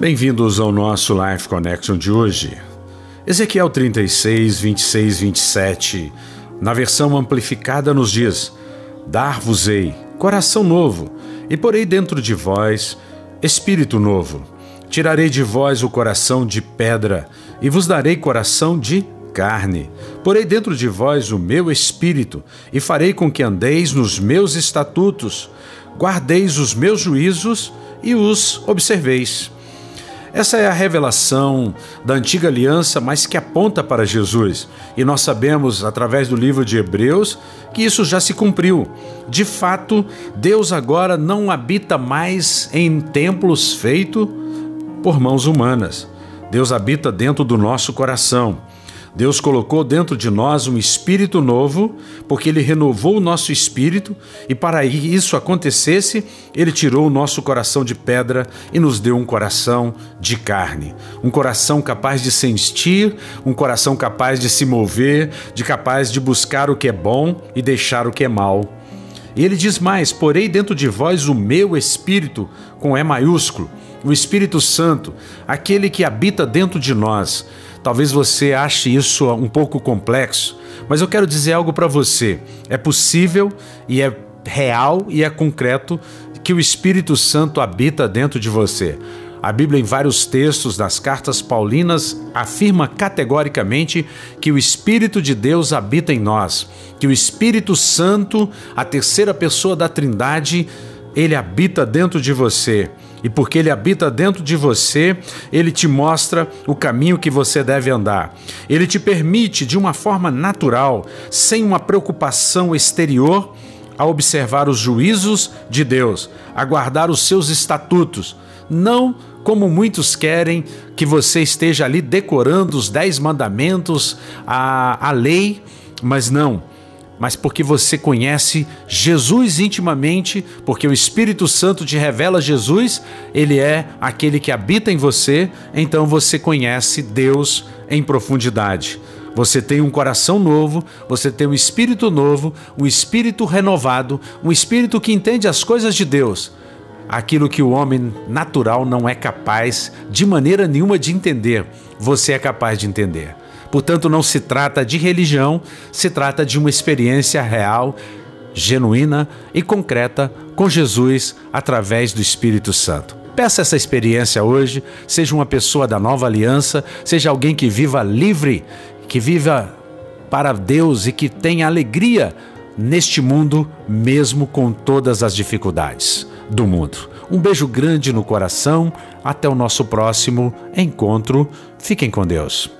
Bem-vindos ao nosso Life Connection de hoje. Ezequiel 36, 26, 27, na versão amplificada, nos diz: Dar-vos-ei coração novo, e porei dentro de vós espírito novo. Tirarei de vós o coração de pedra, e vos darei coração de carne. Porei dentro de vós o meu espírito, e farei com que andeis nos meus estatutos, guardeis os meus juízos e os observeis. Essa é a revelação da antiga aliança, mas que aponta para Jesus. E nós sabemos, através do livro de Hebreus, que isso já se cumpriu. De fato, Deus agora não habita mais em templos feitos por mãos humanas. Deus habita dentro do nosso coração. Deus colocou dentro de nós um espírito novo, porque Ele renovou o nosso espírito, e para isso acontecesse, Ele tirou o nosso coração de pedra e nos deu um coração de carne. Um coração capaz de sentir, um coração capaz de se mover, de capaz de buscar o que é bom e deixar o que é mal. E ele diz mais: Porei dentro de vós o meu espírito, com E maiúsculo, o Espírito Santo, aquele que habita dentro de nós. Talvez você ache isso um pouco complexo, mas eu quero dizer algo para você. É possível e é real e é concreto que o Espírito Santo habita dentro de você. A Bíblia, em vários textos das cartas paulinas, afirma categoricamente que o Espírito de Deus habita em nós, que o Espírito Santo, a terceira pessoa da Trindade, ele habita dentro de você. E porque ele habita dentro de você, ele te mostra o caminho que você deve andar. Ele te permite, de uma forma natural, sem uma preocupação exterior, a observar os juízos de Deus, a guardar os seus estatutos, não como muitos querem que você esteja ali decorando os dez mandamentos, a, a lei, mas não mas porque você conhece Jesus intimamente, porque o Espírito Santo te revela Jesus, ele é aquele que habita em você, então você conhece Deus em profundidade. Você tem um coração novo, você tem um espírito novo, um espírito renovado, um espírito que entende as coisas de Deus. Aquilo que o homem natural não é capaz de maneira nenhuma de entender, você é capaz de entender. Portanto, não se trata de religião, se trata de uma experiência real, genuína e concreta com Jesus através do Espírito Santo. Peça essa experiência hoje, seja uma pessoa da nova aliança, seja alguém que viva livre, que viva para Deus e que tenha alegria neste mundo, mesmo com todas as dificuldades do mundo. Um beijo grande no coração, até o nosso próximo encontro. Fiquem com Deus.